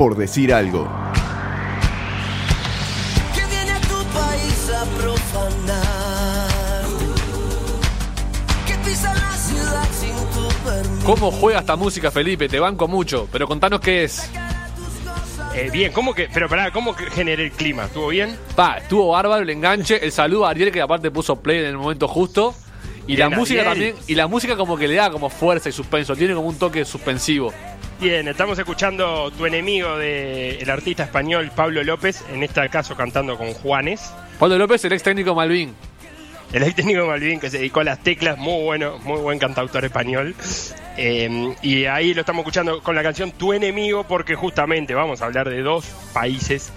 por decir algo. que viene a tu país a profanar. Que pisa la ciudad sin tu permiso. ¿Cómo juega esta música, Felipe? Te banco mucho, pero contanos qué es. Eh, bien, ¿cómo que, pero pará, ¿cómo que generé el clima? ¿Estuvo bien? Pa, estuvo bárbaro el enganche, el saludo a Ariel que aparte puso play en el momento justo. Y la música Ariel. también, y la música como que le da como fuerza y suspenso, tiene como un toque suspensivo. Bien, estamos escuchando tu enemigo del artista español Pablo López, en este caso cantando con Juanes. Pablo López, el ex técnico Malvin. El ex técnico Malvin que se dedicó a las teclas, muy bueno, muy buen cantautor español. Eh, y ahí lo estamos escuchando con la canción Tu enemigo, porque justamente vamos a hablar de dos países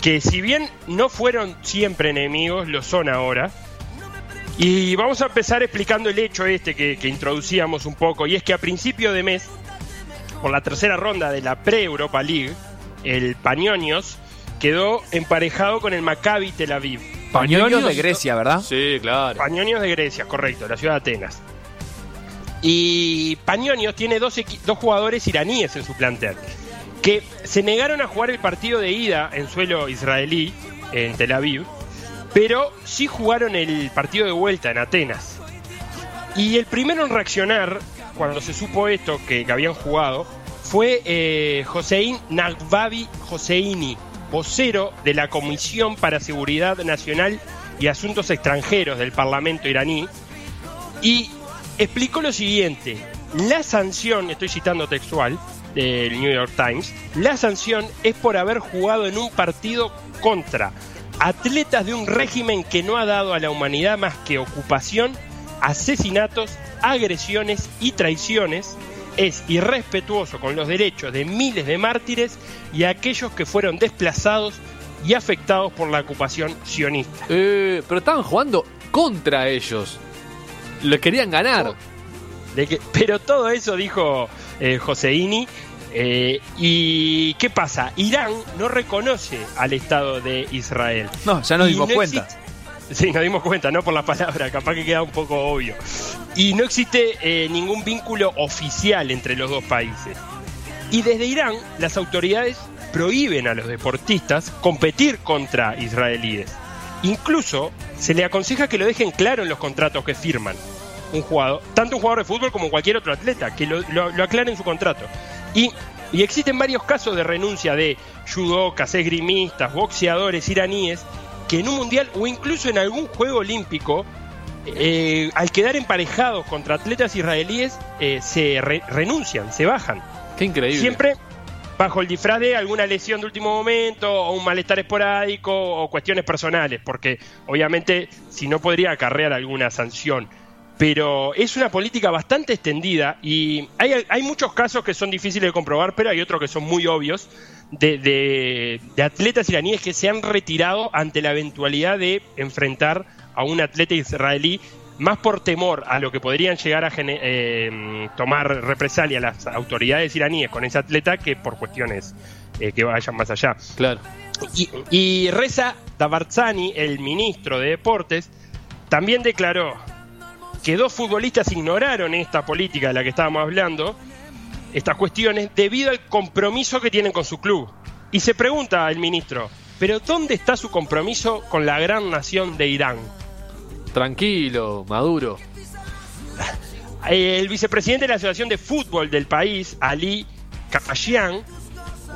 que si bien no fueron siempre enemigos, lo son ahora. Y vamos a empezar explicando el hecho este que, que introducíamos un poco, y es que a principio de mes, por la tercera ronda de la pre-Europa League, el Pañonios quedó emparejado con el Maccabi Tel Aviv. Pañonios de Grecia, ¿verdad? Sí, claro. Pañonios de Grecia, correcto, la ciudad de Atenas. Y Pañonios tiene dos, dos jugadores iraníes en su plantel, que se negaron a jugar el partido de ida en suelo israelí, en Tel Aviv, pero sí jugaron el partido de vuelta en Atenas. Y el primero en reaccionar, cuando se supo esto, que, habían jugado, fue eh, Josein Nagbabi Joseini, vocero de la Comisión para Seguridad Nacional y Asuntos Extranjeros del Parlamento iraní, y explicó lo siguiente, la sanción, estoy citando textual del New York Times, la sanción es por haber jugado en un partido contra atletas de un régimen que no ha dado a la humanidad más que ocupación, asesinatos, agresiones y traiciones, es irrespetuoso con los derechos de miles de mártires y aquellos que fueron desplazados y afectados por la ocupación sionista. Eh, pero estaban jugando contra ellos. Le querían ganar. De que- pero todo eso dijo eh, Joseini. eh, ¿Y qué pasa? Irán no reconoce al Estado de Israel. No, ya nos dimos no cuenta. existe- Sí, nos dimos cuenta, no por la palabra, capaz que queda un poco obvio. Y no existe eh, ningún vínculo oficial entre los dos países. Y desde Irán, las autoridades prohíben a los deportistas competir contra israelíes. Incluso se le aconseja que lo dejen claro en los contratos que firman. Un jugador, tanto un jugador de fútbol como cualquier otro atleta, que lo, lo, lo aclare en su contrato. Y, y existen varios casos de renuncia de judokas, esgrimistas, boxeadores iraníes que en un mundial o incluso en algún juego olímpico, eh, al quedar emparejados contra atletas israelíes, eh, se re- renuncian, se bajan. Qué increíble. Siempre bajo el disfraz de alguna lesión de último momento o un malestar esporádico o cuestiones personales, porque obviamente si no podría acarrear alguna sanción. Pero es una política bastante extendida y hay, hay muchos casos que son difíciles de comprobar, pero hay otros que son muy obvios de, de- de atletas iraníes que se han retirado ante la eventualidad de enfrentar a un atleta israelí más por temor a lo que podrían llegar a eh, tomar represalia las autoridades iraníes con ese atleta que por cuestiones eh, que vayan más allá. Claro. Y, y Reza Tabarzani, el ministro de Deportes, también declaró que dos futbolistas ignoraron esta política de la que estábamos hablando, estas cuestiones, debido al compromiso que tienen con su club. Y se pregunta el ministro, ¿pero dónde está su compromiso con la gran nación de Irán? Tranquilo, maduro. El vicepresidente de la Asociación de Fútbol del país, Ali Kafashian,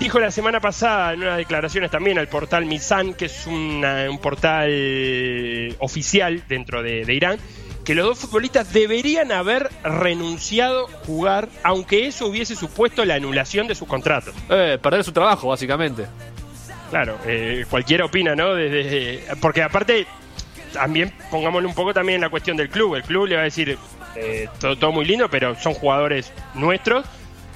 dijo la semana pasada en unas declaraciones también al portal Misan, que es una- un portal oficial dentro de, de Irán, que los dos futbolistas deberían haber renunciado a jugar, aunque eso hubiese supuesto la anulación de sus contratos. Eh, perder su trabajo, básicamente. Claro, eh, cualquiera opina, ¿no? Desde, porque aparte, también pongámosle un poco también en la cuestión del club. El club le va a decir, eh, todo, todo muy lindo, pero son jugadores nuestros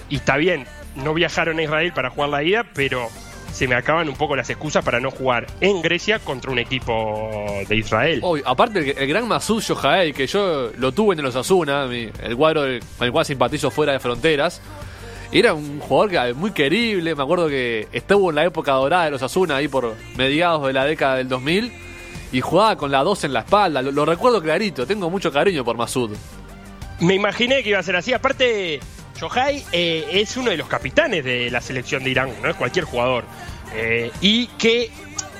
y está bien, no viajaron a Israel para jugar la ida, pero se me acaban un poco las excusas para no jugar en Grecia contra un equipo de Israel. Obvio, aparte el, el gran Masud Yojael, que yo lo tuve en los Asuna, el cuadro del- con el cual simpatizo fuera de fronteras. Era un jugador que, muy querible, me acuerdo que estuvo en la época dorada de los Asuna, ahí por mediados de la década del 2000, y jugaba con la 2 en la espalda, lo, lo recuerdo clarito, tengo mucho cariño por Masud. Me imaginé que iba a ser así. Aparte, Shohei eh, es uno de los capitanes de la selección de Irán, no es cualquier jugador. Eh, y que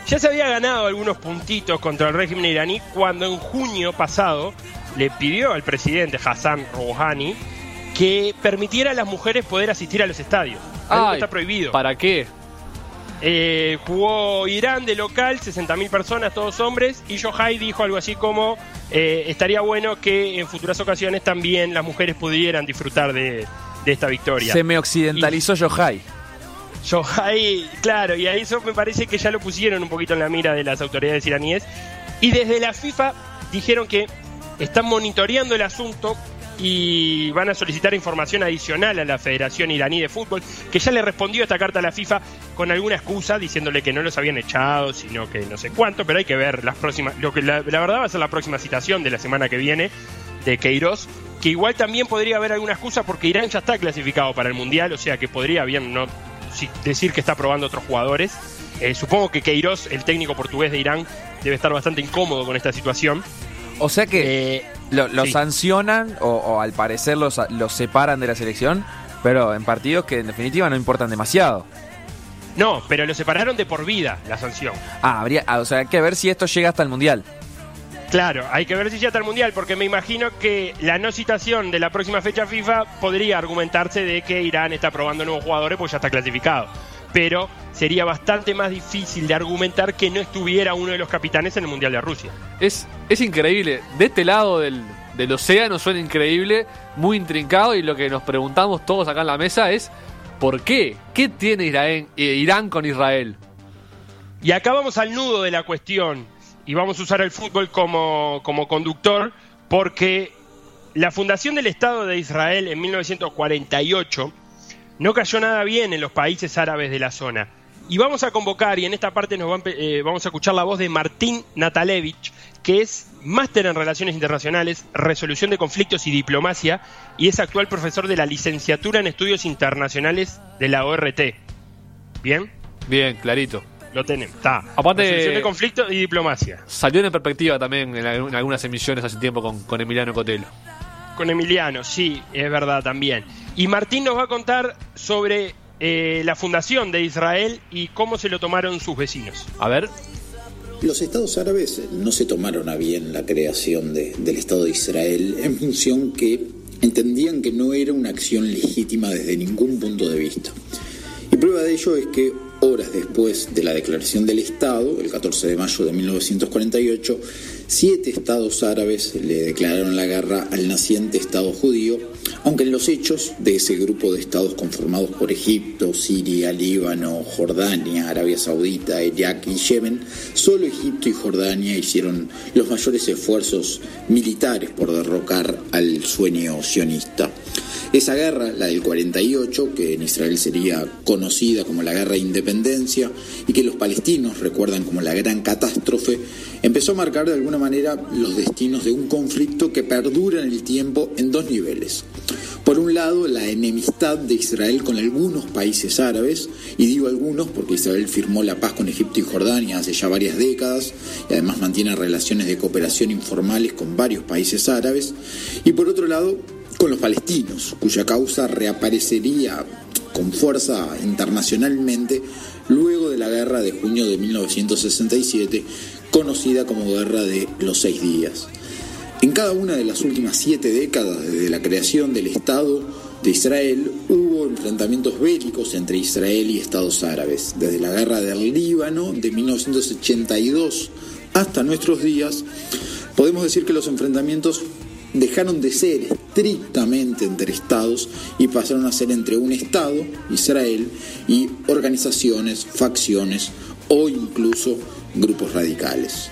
ya se había ganado algunos puntitos contra el régimen iraní cuando en junio pasado le pidió al presidente Hassan Rouhani que permitiera a las mujeres poder asistir a los estadios. Algo que Ay, está prohibido. ¿Para qué? Eh, jugó Irán de local, 60.000 personas, todos hombres, y Shohei dijo algo así como eh, estaría bueno que en futuras ocasiones también las mujeres pudieran disfrutar de, de esta victoria. Se me occidentalizó Yohai. Shohei, claro, y a eso me parece que ya lo pusieron un poquito en la mira de las autoridades iraníes. Y desde la FIFA dijeron que están monitoreando el asunto y van a solicitar información adicional a la Federación Iraní de Fútbol, que ya le respondió esta carta a la FIFA con alguna excusa, diciéndole que no los habían echado, sino que no sé cuánto, pero hay que ver las próximas, lo que la, verdad va a ser la próxima citación de la semana que viene de Queiroz, que igual también podría haber alguna excusa porque Irán ya está clasificado para el Mundial, o sea que podría bien no decir que está probando otros jugadores. Eh, supongo que Queiroz, el técnico portugués de Irán, debe estar bastante incómodo con esta situación. O sea que Eh, lo, lo sí. sancionan o, o al parecer los, los separan de la selección, pero en partidos que en definitiva no importan demasiado. no, pero lo separaron de por vida la sanción. Ah, habría, ah, o sea, hay que ver si esto llega hasta el Mundial. Claro, hay que ver si ya está el Mundial, porque me imagino que la no citación de la próxima fecha FIFA podría argumentarse de que Irán está probando nuevos jugadores porque ya está clasificado. Pero sería bastante más difícil de argumentar que no estuviera uno de los capitanes en el Mundial de Rusia. Es, es increíble. De este lado del, del océano suena increíble, muy intrincado. Y lo que nos preguntamos todos acá en la mesa es: ¿por qué? ¿Qué tiene eh, Irán con Israel? Y acá vamos al nudo de la cuestión y vamos a usar el fútbol como, como conductor porque la fundación del Estado de Israel en 1948 no cayó nada bien en los países árabes de la zona. Y vamos a convocar, y en esta parte nos va eh, vamos a escuchar la voz de Martín Natalevich, que es máster en Relaciones Internacionales, Resolución de Conflictos y Diplomacia, y es actual profesor de la licenciatura en Estudios Internacionales de la ORT. ¿Bien? Bien, clarito. Lo tenemos. Está. Aparte- Resolución de conflicto y diplomacia. Salió en perspectiva también en, algunas emisiones hace tiempo con, con Emiliano Cotelo. Con Emiliano, sí, es verdad también. Y Martín nos va a contar sobre eh, la fundación de Israel y cómo se lo tomaron sus vecinos. A ver, Los estados árabes no se tomaron a bien la creación de- del Estado de Israel en función que entendían que no era una acción legítima desde ningún punto de vista. Y prueba de ello es que horas después de la declaración del Estado, el 14 de mayo de 1948, siete estados árabes le declararon la guerra al naciente Estado judío, aunque en los hechos de ese grupo de estados conformados por Egipto, Siria, Líbano, Jordania, Arabia Saudita, Irak y Yemen, solo Egipto y Jordania hicieron los mayores esfuerzos militares por derrocar al sueño sionista. Esa guerra, la del 48, que en Israel sería conocida como la Guerra de Independencia y que los palestinos recuerdan como la gran catástrofe, empezó a marcar de alguna manera los destinos de un conflicto que perdura en el tiempo en dos niveles. Por un lado, la enemistad de Israel con algunos países árabes, y digo algunos porque Israel firmó la paz con Egipto y Jordania hace ya varias décadas, y además mantiene relaciones de cooperación informales con varios países árabes, y por otro lado, con los palestinos, cuya causa reaparecería con fuerza internacionalmente luego de la guerra de junio de 1967, conocida como Guerra de los Seis Días. En cada una de las últimas siete décadas desde la creación del Estado de Israel hubo enfrentamientos bélicos entre Israel y Estados árabes. Desde la guerra del Líbano de 1982 hasta nuestros días, podemos decir que los enfrentamientos dejaron de ser estrictamente entre estados y pasaron a ser entre un Estado, Israel, y organizaciones, facciones o incluso grupos radicales.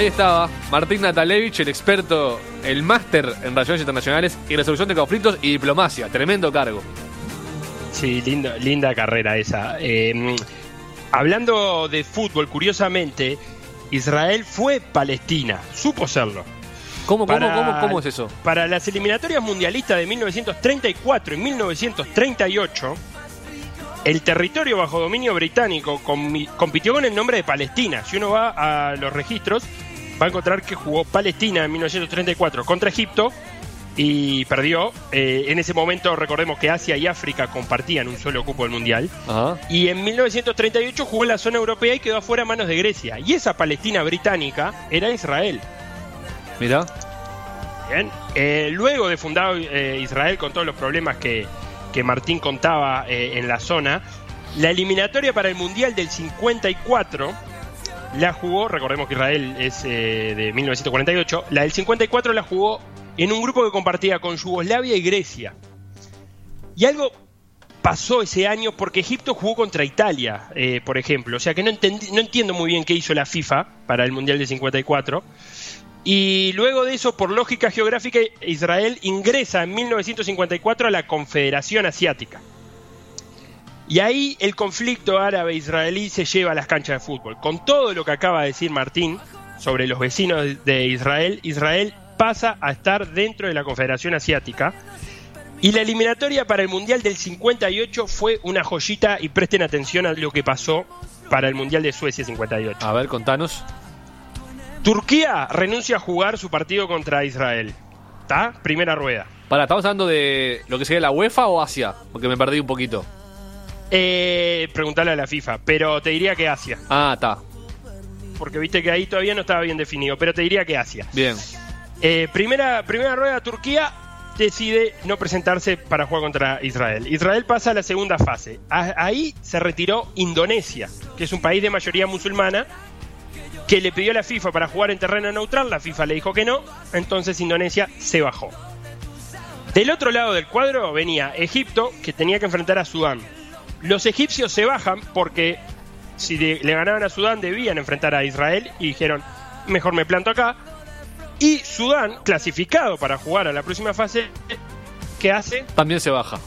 ahí estaba Martín Natalevich, el experto, el máster en relaciones internacionales y resolución de conflictos y diplomacia. Tremendo cargo. Sí, linda, linda carrera esa. Eh, hablando de fútbol, curiosamente, Israel fue Palestina, supo serlo. ¿Cómo, cómo, Para- cómo, cómo es eso? Para las eliminatorias mundialistas de 1934 y 1938, el territorio bajo dominio británico compitió con el nombre de Palestina. Si uno va a los registros, va a encontrar que jugó Palestina en 1934 contra Egipto y perdió. Eh, en ese momento recordemos que Asia y África compartían un solo cupo del Mundial. Ajá. Y en 1938 jugó en la zona europea y quedó afuera a manos de Grecia. Y esa Palestina británica era Israel. Mira. Bien. Eh, luego de fundado eh, Israel con todos los problemas que, que Martín contaba eh, en la zona, la eliminatoria para el Mundial del 54 la jugó, recordemos que Israel es eh, de 1948, la del 54 la jugó en un grupo que compartía con Yugoslavia y Grecia. Y algo pasó ese año porque Egipto jugó contra Italia, eh, por ejemplo. O sea que no, no entiendo muy bien qué hizo la FIFA para el Mundial del 54. Y luego de eso, por lógica geográfica, Israel ingresa en 1954 a la Confederación Asiática. Y ahí el conflicto árabe-israelí se lleva a las canchas de fútbol. Con todo lo que acaba de decir Martín sobre los vecinos de Israel, Israel pasa a estar dentro de la Confederación Asiática. Y la eliminatoria para el Mundial del 58 fue una joyita y presten atención a lo que pasó para el Mundial de Suecia 58. A ver, contanos. Turquía renuncia a jugar su partido contra Israel. ¿Está? Primera rueda. Para, ¿estamos hablando de lo que sería la UEFA o Asia? Porque me perdí un poquito. Eh, preguntarle a la FIFA, pero te diría que Asia. Ah, está. Porque viste que ahí todavía no estaba bien definido, pero te diría que Asia. Bien. Eh, primera, primera rueda, Turquía decide no presentarse para jugar contra Israel. Israel pasa a la segunda fase. A- ahí se retiró Indonesia, que es un país de mayoría musulmana, que le pidió a la FIFA para jugar en terreno neutral. La FIFA le dijo que no, entonces Indonesia se bajó. Del otro lado del cuadro venía Egipto, que tenía que enfrentar a Sudán. Los egipcios se bajan porque si le ganaban a Sudán debían enfrentar a Israel y dijeron, mejor me planto acá. Y Sudán, clasificado para jugar a la próxima fase, ¿qué hace? También se baja.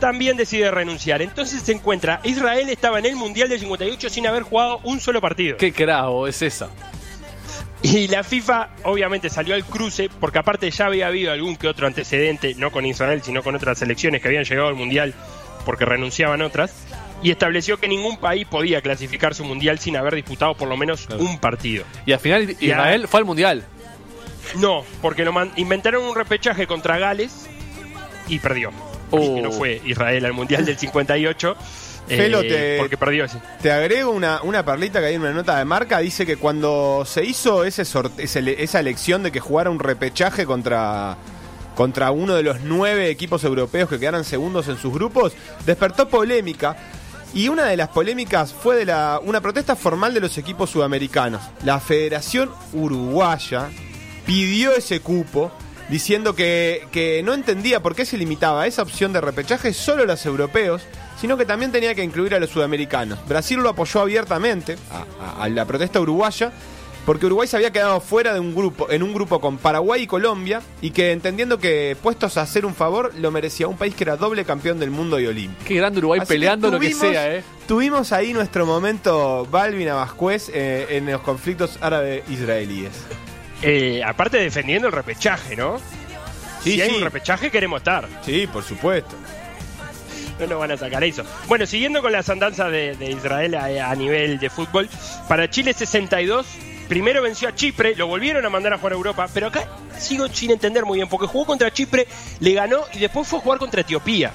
También decide renunciar. Entonces se encuentra, Israel estaba en el Mundial del 58 sin haber jugado un solo partido. ¿Qué cravo es esa? Y la FIFA obviamente salió al cruce, porque aparte ya había habido algún que otro antecedente, no con Israel, sino con otras selecciones que habían llegado al Mundial porque renunciaban otras, y estableció que ningún país podía clasificar su Mundial sin haber disputado por lo menos Claro. un partido. Y al final Israel fue al mundial. No, porque lo man- inventaron un repechaje contra Gales y perdió. Oh. Que no fue Israel al Mundial del 58. eh, Felo, te- porque perdió ese. Te agrego una, una perlita que hay en una nota de marca. Dice que cuando se hizo ese sorte- ese- esa elección de que jugara un repechaje contra, contra uno de los nueve equipos europeos que quedaran segundos en sus grupos, despertó polémica. Y una de las polémicas fue de la, una protesta formal de los equipos sudamericanos. La Federación Uruguaya pidió ese cupo diciendo que, que no entendía por qué se limitaba esa opción de repechaje solo a los europeos, sino que también tenía que incluir a los sudamericanos. Brasil lo apoyó abiertamente a, a- a la protesta uruguaya, porque Uruguay se había quedado fuera de un grupo, en un grupo con Paraguay y Colombia, y que entendiendo que puestos a hacer un favor, lo merecía un país que era doble campeón del mundo y olímpico. Qué grande Uruguay Así peleando lo que sea, ¿eh? Tuvimos ahí nuestro momento Balvin Abascuez eh, en los conflictos árabe-israelíes. Eh, aparte defendiendo el repechaje, ¿no? Sí, si hay sí. un repechaje queremos estar. Sí, por supuesto. No nos van a sacar eso. Bueno, siguiendo con las andanzas de, de Israel a, a nivel de fútbol, para Chile 62, primero venció a Chipre, lo volvieron a mandar a jugar a Europa, pero acá sigo sin entender muy bien, porque jugó contra Chipre, le ganó y después fue a jugar contra Etiopía.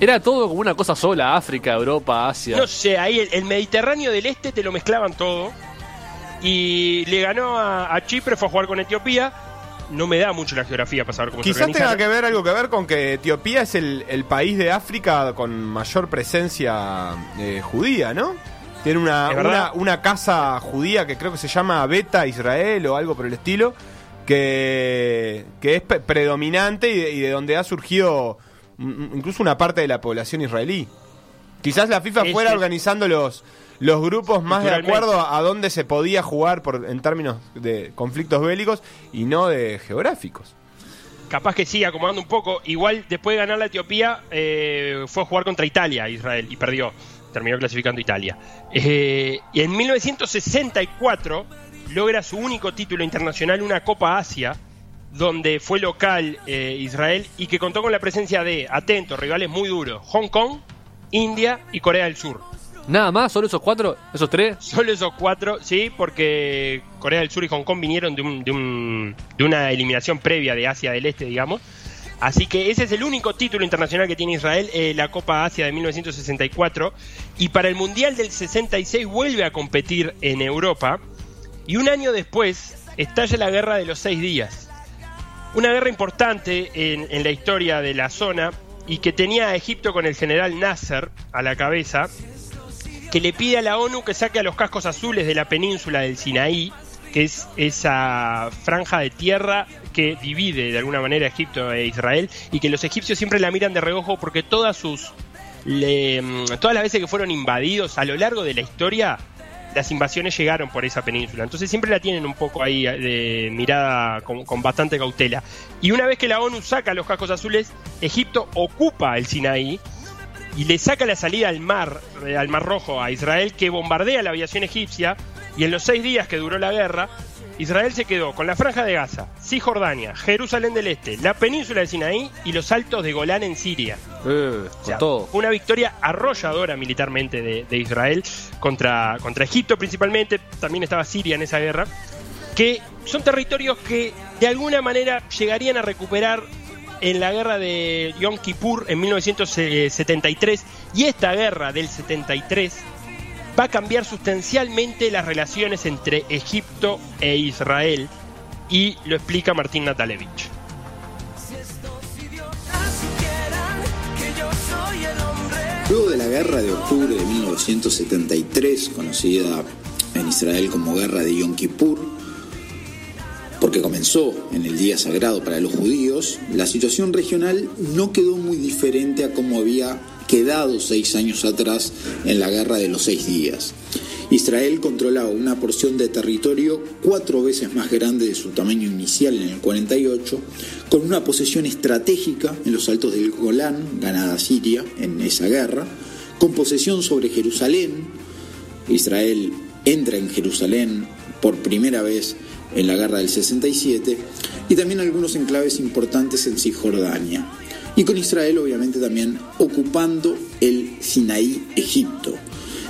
Era todo como una cosa sola, África, Europa, Asia. No sé, ahí el, el Mediterráneo del Este te lo mezclaban todo. Y le ganó a, a Chipre, fue a jugar con Etiopía. No me da mucho la geografía para saber cómo se Quizás organiza. tenga que ver algo que ver con que Etiopía es el, el país de África con mayor presencia eh, judía, ¿no? Tiene una, una, una casa judía que creo que se llama Beta Israel o algo por el estilo, que, que es predominante y de, y de donde ha surgido incluso una parte de la población israelí. Quizás la FIFA Es- fuera es- organizando los, los grupos más de acuerdo a, a dónde se podía jugar por, en términos de conflictos bélicos y no de geográficos. Capaz que sí, acomodando un poco. Igual después de ganar la Etiopía, eh, fue a jugar contra Italia, Israel, y perdió. Terminó clasificando Italia. Eh, y en 1964 logra su único título internacional, una Copa Asia, donde fue local eh, Israel y que contó con la presencia de, atentos, rivales muy duros, Hong Kong, India y Corea del Sur. Nada más, solo esos cuatro, esos tres. Solo esos cuatro, sí, porque Corea del Sur y Hong Kong vinieron de, un- de un- de una eliminación previa de Asia del Este, digamos. Así que ese es el único título internacional que tiene Israel, eh, la Copa Asia de 1964. Y para el Mundial del 66 vuelve a competir en Europa. Y un año después estalla la Guerra de los Seis Días. Una guerra importante en, en la historia de la zona y que tenía a Egipto con el general Nasser a la cabeza, que le pide a la ONU que saque a los cascos azules de la península del Sinaí, que es esa franja de tierra que divide de alguna manera Egipto e Israel, y que los egipcios siempre la miran de reojo porque todas sus mm, todas las veces que fueron invadidos a lo largo de la historia, las invasiones llegaron por esa península. Entonces siempre la tienen un poco ahí eh, de mirada con, con bastante cautela. Y una vez que la ONU saca los cascos azules, Egipto ocupa el Sinaí y le saca la salida al mar, eh, al Mar Rojo a Israel, que bombardea la aviación egipcia. Y en los seis días que duró la guerra, Israel se quedó con la Franja de Gaza, Cisjordania, Jerusalén del Este, la península de Sinaí y los altos de Golán en Siria. Eh, O con sea, todo. Una victoria arrolladora militarmente de, de Israel contra, contra Egipto principalmente, también estaba Siria en esa guerra, que son territorios que de alguna manera llegarían a recuperar en la guerra de Yom Kippur en 1973 y esta guerra del 73 va a cambiar sustancialmente las relaciones entre Egipto e Israel y lo explica Martín Natalevich. Luego de la guerra de octubre de 1973, conocida en Israel como Guerra de Yom Kippur, porque comenzó en el día sagrado para los judíos, la situación regional no quedó muy diferente a como había quedado seis años atrás en la Guerra de los Seis Días. Israel controlaba una porción de territorio cuatro veces más grande de su tamaño inicial en el 48, con una posesión estratégica en los altos del Golán, ganada Siria en esa guerra, con posesión sobre Jerusalén. Israel entra en Jerusalén por primera vez en la guerra del 67 y también algunos enclaves importantes en Cisjordania. Y con Israel obviamente también ocupando el Sinaí, Egipto.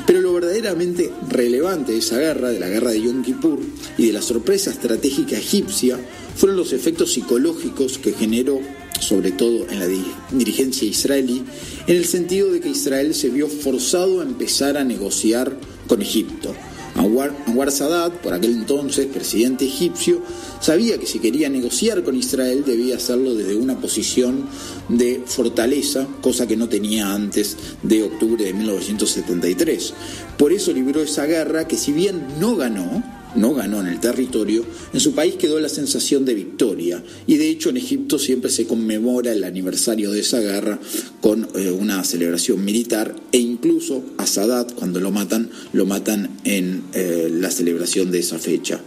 Pero lo verdaderamente relevante de esa guerra, de la guerra de Yom Kippur y de la sorpresa estratégica egipcia, fueron los efectos psicológicos que generó, sobre todo en la di- dirigencia israelí, en el sentido de que Israel se vio forzado a empezar a negociar con Egipto. Anwar, Sadat, por aquel entonces presidente egipcio, sabía que si quería negociar con Israel debía hacerlo desde una posición de fortaleza, cosa que no tenía antes de octubre de 1973. Por eso libró esa guerra que si bien no ganó, no ganó en el territorio, en su país quedó la sensación de victoria y de hecho en Egipto siempre se conmemora el aniversario de esa guerra con eh, una celebración militar e incluso a Sadat cuando lo matan, lo matan en eh, la celebración de esa fecha.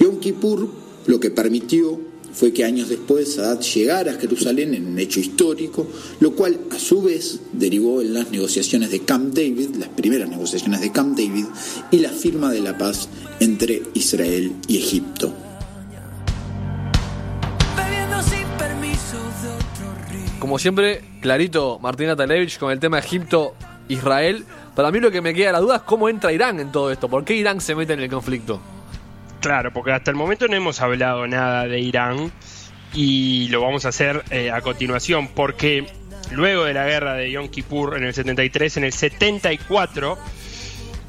Yom Kippur lo que permitió fue que años después Sadat llegara a Jerusalén en un hecho histórico, lo cual a su vez derivó en las negociaciones de Camp David, las primeras negociaciones de Camp David, y la firma de la paz entre Israel y Egipto. Como siempre, clarito Martín Natalevich con el tema Egipto-Israel. Para mí lo que me queda la duda es cómo entra Irán en todo esto. ¿Por qué Irán se mete en el conflicto? Claro, porque hasta el momento no hemos hablado nada de Irán y lo vamos a hacer eh, a continuación porque luego de la guerra de Yom Kippur en el 73, en el 74,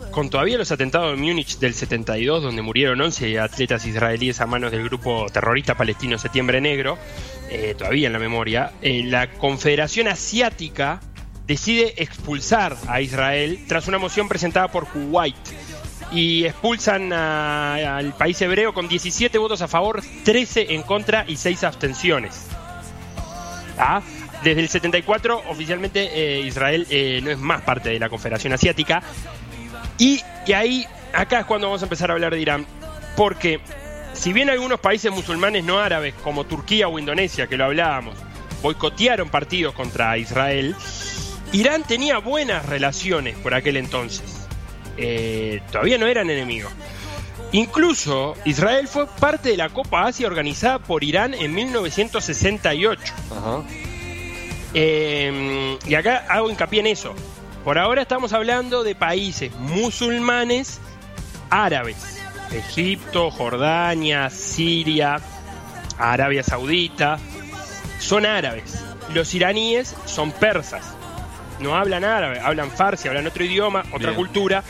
con todavía los atentados de Múnich del 72, donde murieron 11 atletas israelíes a manos del grupo terrorista palestino Septiembre Negro, eh, todavía en la memoria, eh, la Confederación Asiática decide expulsar a Israel tras una moción presentada por Kuwait y expulsan al país hebreo con 17 votos a favor, 13 en contra y 6 abstenciones. ¿Ah? Desde el 74 oficialmente eh, Israel eh, no es más parte de la Confederación Asiática y, y ahí, acá es cuando vamos a empezar a hablar de Irán, porque si bien algunos países musulmanes no árabes como Turquía o Indonesia, que lo hablábamos, boicotearon partidos contra Israel, Irán tenía buenas relaciones por aquel entonces. Eh, todavía no eran enemigos. Incluso Israel fue parte de la Copa Asia organizada por Irán en 1968. Ajá. Eh, y acá hago hincapié en eso. Por ahora estamos hablando de países musulmanes árabes. Egipto, Jordania, Siria, Arabia Saudita. Son árabes. Los iraníes son persas. No hablan árabe, hablan farsi, hablan otro idioma, otra Bien. cultura.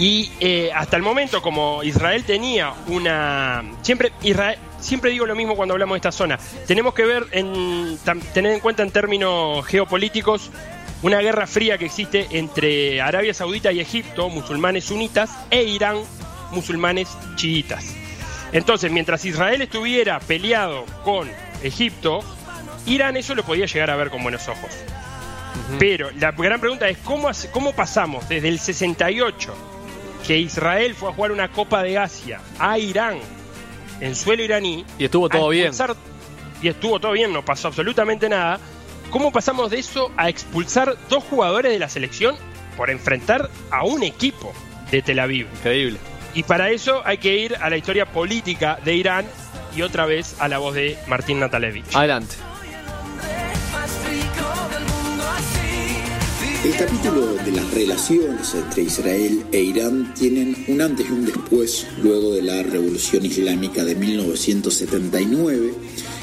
Y eh, hasta el momento, como Israel tenía una. Siempre, Israel, siempre digo lo mismo cuando hablamos de esta zona. Tenemos que ver, en, tener en cuenta en términos geopolíticos, una guerra fría que existe entre Arabia Saudita y Egipto, musulmanes sunitas, e Irán, musulmanes chiitas. Entonces, mientras Israel estuviera peleado con Egipto, Irán eso lo podía llegar a ver con buenos ojos. Pero la gran pregunta es, ¿cómo, ¿cómo pasamos desde el 68, que Israel fue a jugar una Copa de Asia, a Irán, en suelo iraní? Y estuvo todo bien. Y estuvo todo bien, no pasó absolutamente nada. ¿Cómo pasamos de eso a expulsar dos jugadores de la selección por enfrentar a un equipo de Tel Aviv? Increíble. Y para eso hay que ir a la historia política de Irán y otra vez a la voz de Martín Natalevich. Adelante. El capítulo de las relaciones entre Israel e Irán tienen un antes y un después luego de la Revolución Islámica de 1979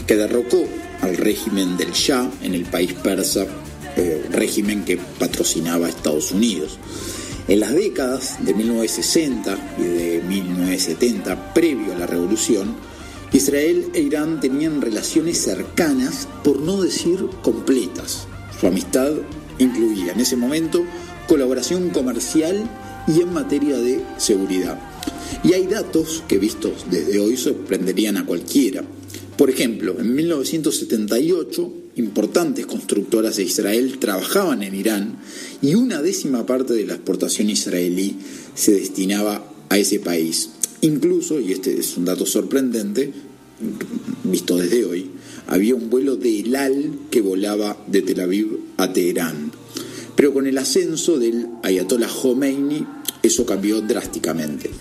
que derrocó al régimen del Shah en el país persa, eh, régimen que patrocinaba Estados Unidos. En las décadas de 1960 y de 1970, previo a la revolución, Israel e Irán tenían relaciones cercanas, por no decir completas. Su amistad incluía en ese momento colaboración comercial y en materia de seguridad. Y hay datos que vistos desde hoy sorprenderían a cualquiera. Por ejemplo, en 1978, importantes constructoras de Israel trabajaban en Irán y una décima parte de la exportación israelí se destinaba a ese país. Incluso, y este es un dato sorprendente, visto desde hoy, había un vuelo de El Al que volaba de Tel Aviv a Teherán. Pero con el ascenso del Ayatollah Khomeini, eso cambió drásticamente.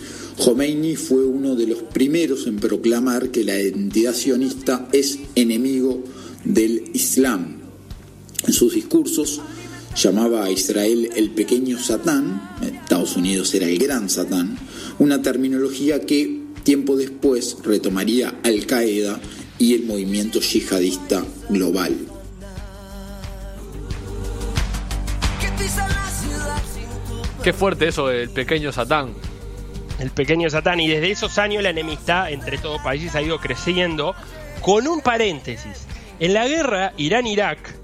Khomeini fue uno de los primeros en proclamar que la entidad sionista es enemigo del Islam. En sus discursos llamaba a Israel el pequeño Satán, Estados Unidos era el gran Satán, una terminología que tiempo después retomaría Al Qaeda y el movimiento yihadista global. Qué fuerte eso del pequeño Satán. el pequeño Satán. Y desde esos años la enemistad entre estos dos países ha ido creciendo. Con un paréntesis. En la guerra Irán-Irak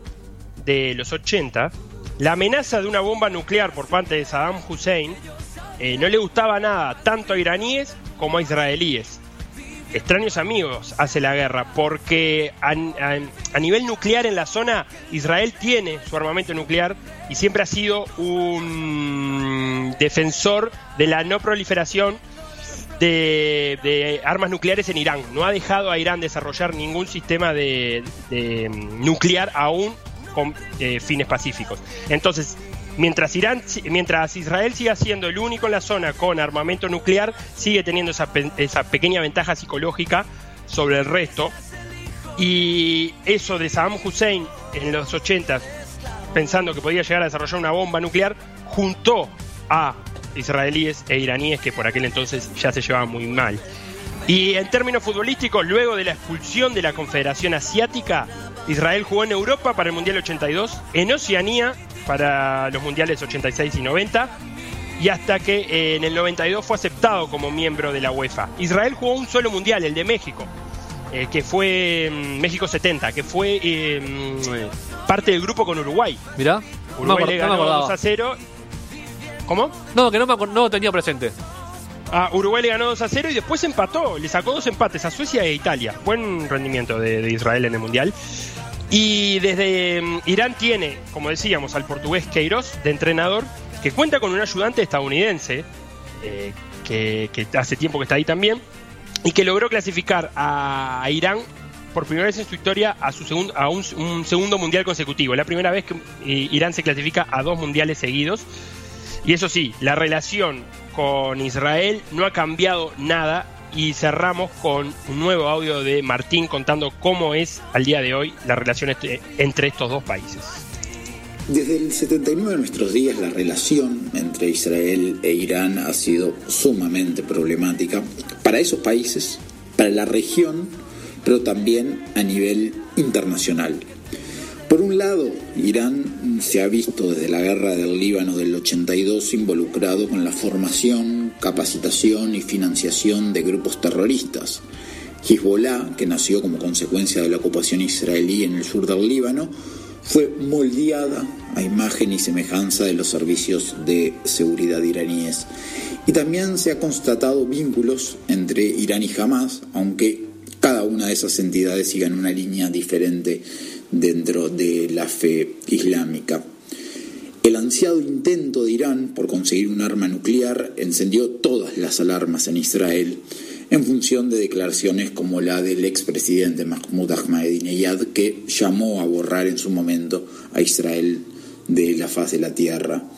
de los 80, la amenaza de una bomba nuclear por parte de Saddam Hussein eh, no le gustaba nada tanto a iraníes como a israelíes. Extraños amigos hace la guerra, porque a, nivel nuclear en la zona, Israel tiene su armamento nuclear y siempre ha sido un defensor de la no proliferación de, de armas nucleares en Irán. No ha dejado a Irán desarrollar ningún sistema de, de, nuclear aún con eh, fines pacíficos. Entonces, mientras Irán, mientras Israel siga siendo el único en la zona con armamento nuclear, sigue teniendo esa, esa pequeña ventaja psicológica sobre el resto. Y eso de Saddam Hussein en los 80 pensando que podía llegar a desarrollar una bomba nuclear, juntó a israelíes e iraníes que por aquel entonces ya se llevaban muy mal. Y en términos futbolísticos, luego de la expulsión de la Confederación Asiática, Israel jugó en Europa para el Mundial 82, en Oceanía para los Mundiales 86 y 90, y hasta que eh, en el 92 fue aceptado como miembro de la UEFA. Israel jugó un solo Mundial, el de México, eh, que fue mm, México 70, que fue mm, parte del grupo con Uruguay. Mirá. Me, Uruguay le no me ganó 2 a acordaba. 0. ¿Cómo? No, que no me no tenía presente. Ah, Uruguay le ganó 2 a 0 y después empató. Le sacó dos empates a Suecia e Italia. Buen rendimiento de, de Israel en el Mundial. Y desde mm, Irán tiene, como decíamos, al portugués Queiroz de entrenador, que cuenta con un ayudante estadounidense, eh, que, hace tiempo que está ahí también, y que logró clasificar a, Irán por primera vez en su historia a, su segundo, a un, un segundo mundial consecutivo. La primera vez que eh, Irán se clasifica a dos mundiales seguidos. Y eso sí, la relación con Israel no ha cambiado nada y cerramos con un nuevo audio de Martín contando cómo es al día de hoy la relación este- entre estos dos países. Desde el 79 de nuestros días la relación entre Israel e Irán ha sido sumamente problemática para esos países, para la región, pero también a nivel internacional. Por un lado, Irán se ha visto desde la guerra del Líbano del 82 involucrado con la formación, capacitación y financiación de grupos terroristas. Hezbollah, que nació como consecuencia de la ocupación israelí en el sur del Líbano, fue moldeada a imagen y semejanza de los servicios de seguridad iraníes. Y también se ha constatado vínculos entre Irán y Hamas, aunque cada una de esas entidades siga en una línea diferente dentro de la fe islámica. El ansiado intento de Irán por conseguir un arma nuclear encendió todas las alarmas en Israel en función de declaraciones como la del expresidente Mahmoud Ahmadinejad que llamó a borrar en su momento a Israel de la faz de la tierra.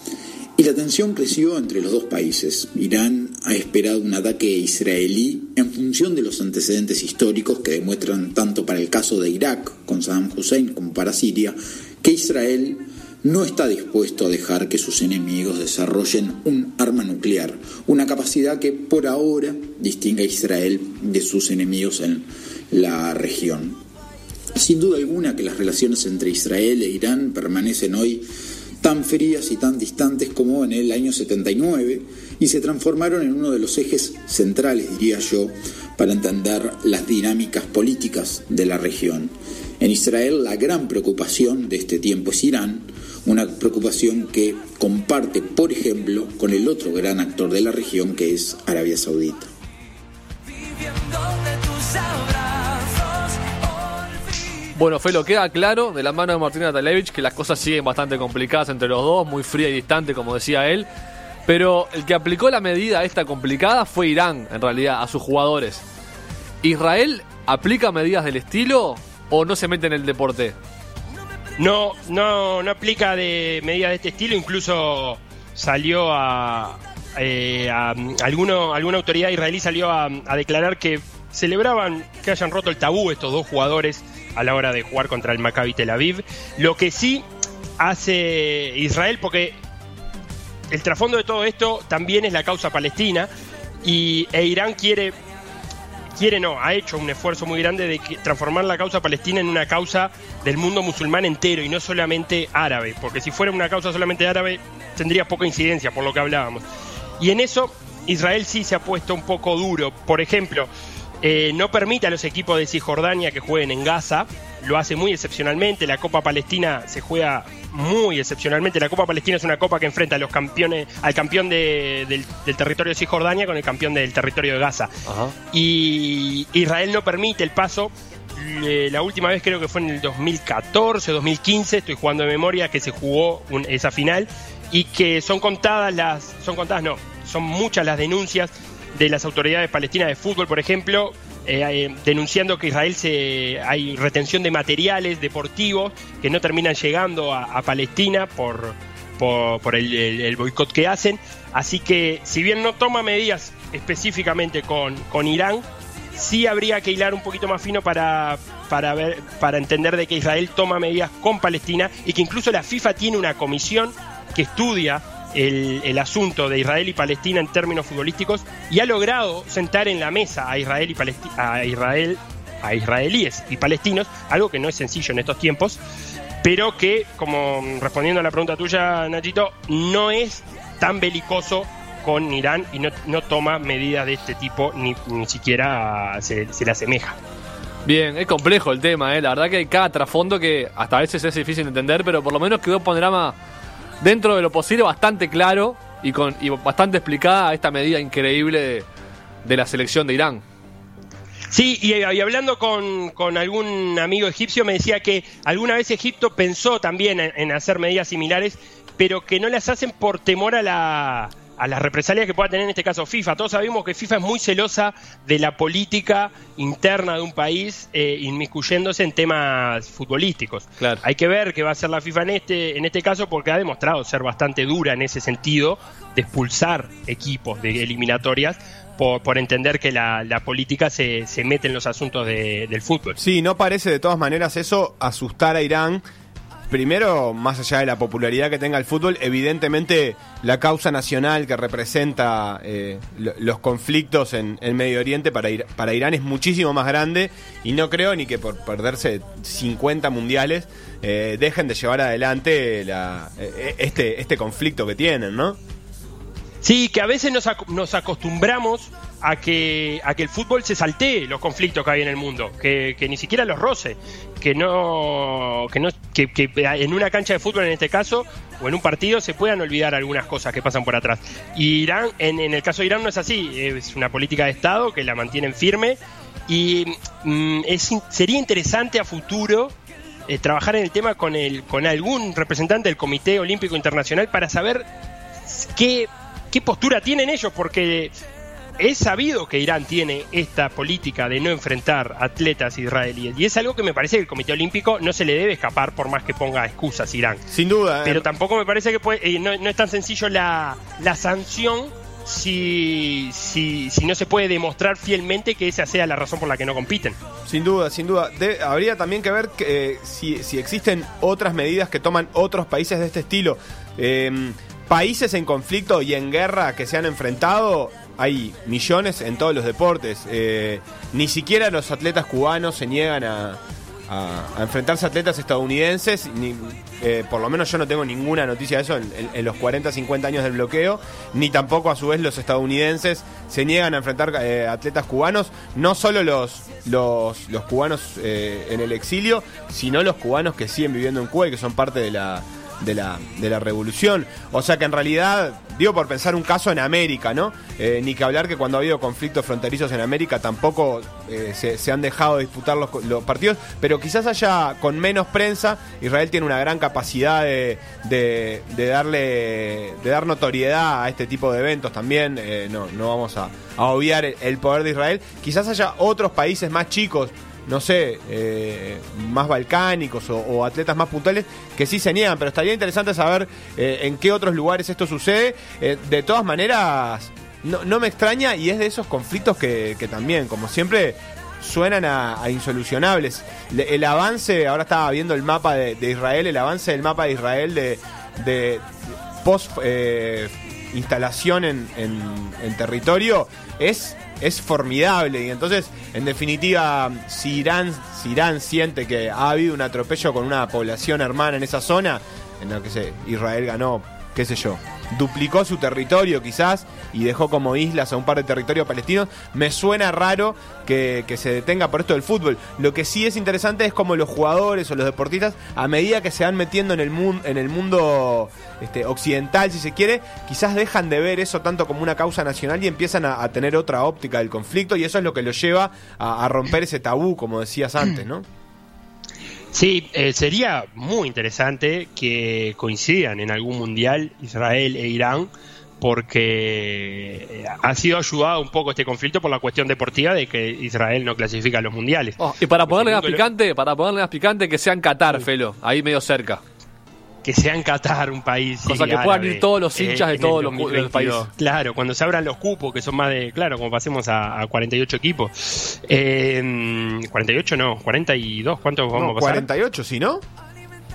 Y la tensión creció entre los dos países. Irán ha esperado un ataque israelí en función de los antecedentes históricos que demuestran tanto para el caso de Irak con Saddam Hussein como para Siria que Israel no está dispuesto a dejar que sus enemigos desarrollen un arma nuclear, una capacidad que por ahora distingue a Israel de sus enemigos en la región. Sin duda alguna que las relaciones entre Israel e Irán permanecen hoy tan frías y tan distantes como en el año 79 y se transformaron en uno de los ejes centrales, diría yo, para entender las dinámicas políticas de la región. En Israel la gran preocupación de este tiempo es Irán, una preocupación que comparte, por ejemplo, con el otro gran actor de la región que es Arabia Saudita. Bueno, Felo, queda claro de la mano de Martín Natalevich que las cosas siguen bastante complicadas entre los dos, muy fría y distante, como decía él. Pero el que aplicó la medida esta complicada fue Irán, en realidad, a sus jugadores. ¿Israel aplica medidas del estilo o no se mete en el deporte? No, no, no aplica de medidas de este estilo, incluso salió a, eh, alguno, alguna autoridad israelí salió a, a declarar que celebraban que hayan roto el tabú estos dos jugadores a la hora de jugar contra el Maccabi Tel Aviv. Lo que sí hace Israel, porque el trasfondo de todo esto también es la causa palestina y e Irán quiere quiere no, ha hecho un esfuerzo muy grande de transformar la causa palestina en una causa del mundo musulmán entero y no solamente árabe, porque si fuera una causa solamente árabe tendría poca incidencia por lo que hablábamos. Y en eso Israel sí se ha puesto un poco duro. Por ejemplo, eh, no permite a los equipos de Cisjordania que jueguen en Gaza, lo hace muy excepcionalmente. La Copa Palestina se juega muy excepcionalmente. La Copa Palestina es una copa que enfrenta a los campeones, al campeón del, territorio de Cisjordania con el campeón del territorio de Gaza. Y Israel no permite el paso. la última vez creo que fue en el 2014, 2015, estoy jugando de memoria, que se jugó esa final y que son contadas las, son contadas no, son muchas las denuncias de las autoridades palestinas de fútbol, por ejemplo, eh, eh, denunciando que Israel se hay retención de materiales deportivos que no terminan llegando a, Palestina por, por, el, boicot que hacen. Así que, si bien no toma medidas específicamente con, con Irán, sí habría que hilar un poquito más fino para, para, ver, para entender de que Israel toma medidas con Palestina y que incluso la FIFA tiene una comisión que estudia el, asunto de Israel y Palestina en términos futbolísticos y ha logrado sentar en la mesa a Israel y a Israel a israelíes y palestinos, algo que no es sencillo en estos tiempos, pero que, como respondiendo a la pregunta tuya, Nachito, no es tan belicoso con Irán y no, toma medidas de este tipo, ni, ni siquiera se, le asemeja. Bien, es complejo el tema, ¿eh? la verdad que hay cada trasfondo que hasta a veces es difícil de entender, pero por lo menos quedó un panorama dentro de lo posible bastante claro y, con, bastante explicada esta medida increíble de, la selección de Irán. Sí, y, hablando con, algún amigo egipcio me decía que alguna vez Egipto pensó también en hacer medidas similares, pero que no las hacen por temor a la, a las represalias que pueda tener en este caso FIFA. Todos sabemos que FIFA es muy celosa de la política interna de un país eh, inmiscuyéndose en temas futbolísticos. Hay que ver qué va a hacer la FIFA en este, en este caso porque ha demostrado ser bastante dura en ese sentido de expulsar equipos de eliminatorias por, por, entender que la, política se, se, mete en los asuntos del fútbol. Sí, no parece de todas maneras eso asustar a Irán primero, más allá de la popularidad que tenga el fútbol, evidentemente la causa nacional que representa eh, lo- los conflictos en el Medio Oriente para, Ir- para Irán es muchísimo más grande y no creo ni que por perderse 50 mundiales eh, dejen de llevar adelante la- eh, este, este conflicto que tienen, ¿no? Sí, que a veces nos, ac- nos acostumbramos a que, a que el fútbol se saltee los conflictos que hay en el mundo, que ni siquiera los roce, que no, que no, que, que en una cancha de fútbol en este caso o en un partido se puedan olvidar algunas cosas que pasan por atrás. Y Irán, en, en el caso de Irán no es así, es una política de Estado que la mantienen firme y mm, es, sería interesante a futuro eh, trabajar en el tema con, el, con algún representante del Comité Olímpico Internacional para saber qué, qué postura tienen ellos, porque es sabido que Irán tiene esta política de no enfrentar atletas israelíes, y es algo que me parece que el Comité Olímpico no se le debe escapar por más que ponga excusas Irán. Sin duda. eh. Pero tampoco me parece que puede- eh, no, no es tan sencillo la, la sanción si, si, si no se puede demostrar fielmente que esa sea la razón por la que no compiten. Sin duda, sin duda. De- habría también que ver que, eh, si, si existen otras medidas que toman otros países de este estilo. Eh, países en conflicto y en guerra que se han enfrentado, hay millones en todos los deportes. Eh, ni siquiera los atletas cubanos se niegan a, a- enfrentarse a atletas estadounidenses. Ni, eh, por lo menos yo no tengo ninguna noticia de eso en los 40, 50 años del bloqueo. Ni tampoco a su vez los estadounidenses se niegan a enfrentar eh, atletas cubanos. No solo los, los, los cubanos eh, en el exilio, sino los cubanos que siguen viviendo en Cuba y que son parte de la, de la, de la revolución. O sea que en realidad, digo por pensar un caso en América, ¿no? Eh, ni que hablar que cuando ha habido conflictos fronterizos en América tampoco eh, se, se han dejado de disputar los, los partidos, pero quizás haya con menos prensa, Israel tiene una gran capacidad de, de, darle, de dar notoriedad a este tipo de eventos también, eh, no, no vamos a, a obviar el poder de Israel, quizás haya otros países más chicos no sé, eh, más balcánicos o, atletas más puntuales que sí se niegan, pero estaría interesante saber eh, en qué otros lugares esto sucede. Eh, de todas maneras, no, me extraña y es de esos conflictos que, también, como siempre, suenan a, insolucionables. Le- el avance, ahora estaba viendo el mapa de, Israel, el avance del mapa de Israel de, post instalación en territorio es, es formidable. Y entonces, en definitiva, si Irán, si Irán siente que ha habido un atropello con una población hermana en esa zona, en la que se, Israel ganó, qué sé yo, duplicó su territorio quizás y dejó como islas a un par de territorios palestinos, me suena raro que, que se detenga por esto del fútbol. Lo que sí es interesante es como los jugadores o los deportistas, a medida que se van metiendo en el, mun- en el mundo este, occidental, si se quiere, quizás dejan de ver eso tanto como una causa nacional y empiezan a, a tener otra óptica del conflicto y eso es lo que los lleva a, a romper ese tabú, como decías antes, ¿no? Sí, eh, sería muy interesante que coincidan en algún mundial Israel e Irán, porque eh, ha sido ayudado un poco este conflicto por la cuestión deportiva de que Israel no clasifica a los mundiales. Oh, y para ponerle más picante, para ponerle más picante, que sea en Qatar, Felo, ahí medio cerca. Que sea en Qatar un país. sí, Cosa que puedan árabe, ir todos los hinchas de todos los cu- 2022. los países. Claro, cuando se abran los cupos, que son más de. Claro, como pasemos a, a 48 equipos. Eh, 48 no, 42, ¿cuántos vamos No, a pasar? 48, ¿sí, no?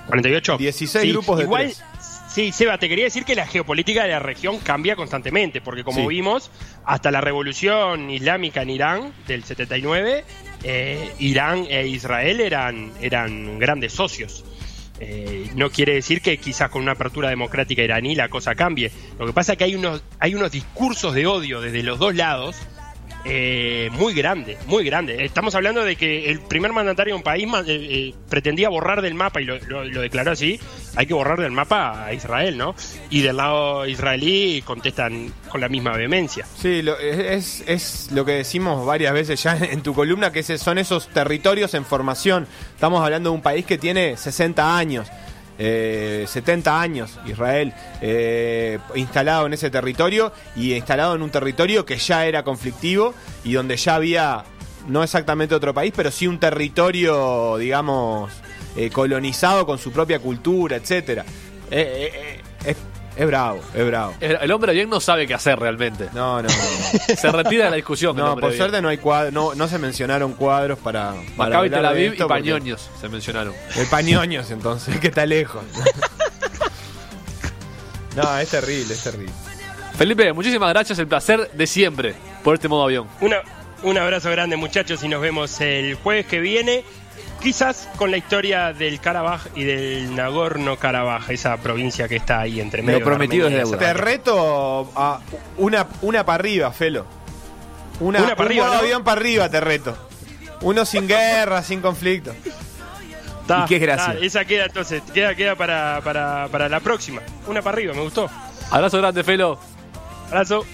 48. 16 grupos de Igual, tres. Sí, Seba, te quería decir que la geopolítica de la región cambia constantemente, porque como Sí. vimos, hasta la revolución islámica en Irán del 79, eh, Irán e Israel eran, eran grandes socios. Eh, no quiere decir que quizás con una apertura democrática iraní la cosa cambie. Lo que pasa es que hay unos, hay unos discursos de odio desde los dos lados eh, muy grande, muy grande. Estamos hablando de que el primer mandatario de un país eh, eh, pretendía borrar del mapa, y lo, lo- declaró así, hay que borrar del mapa a Israel, ¿no? Y del lado israelí contestan con la misma vehemencia. Sí, lo- es, es lo que decimos varias veces ya en tu columna, que son esos territorios en formación. Estamos hablando de un país que tiene 60 años, eh, 70 años, Israel, eh, instalado en ese territorio y instalado en un territorio que ya era conflictivo y donde ya había, no exactamente otro país, pero sí un territorio, digamos, eh, colonizado con su propia cultura, etcétera. Es bravo, es bravo. El, el hombre bien no sabe qué hacer realmente. No, no, no. Se retira de la discusión. No, por bien. suerte no hay cuadros, no, no se mencionaron cuadros para. para Maccabi Tel Aviv y Pañoños se mencionaron. El pañoños, entonces, que está lejos. no, es terrible, es terrible. Felipe, muchísimas gracias. El placer de siempre por este modo avión. Una, un abrazo grande muchachos y nos vemos el jueves que viene. Quizás con la historia del Karabaj y del Nagorno-Karabaj, esa provincia que está ahí entre medio. de prometido es deuda. Te reto a una, una para arriba, Felo. Una, Una pa' un arriba, ¿no? avión para arriba, te reto. Uno sin guerra, sin conflicto. Ta, ¿Y qué gracia? ta, esa queda entonces, queda, queda para, para, para la próxima. Una para arriba, me gustó. Abrazo grande, Felo. Abrazo.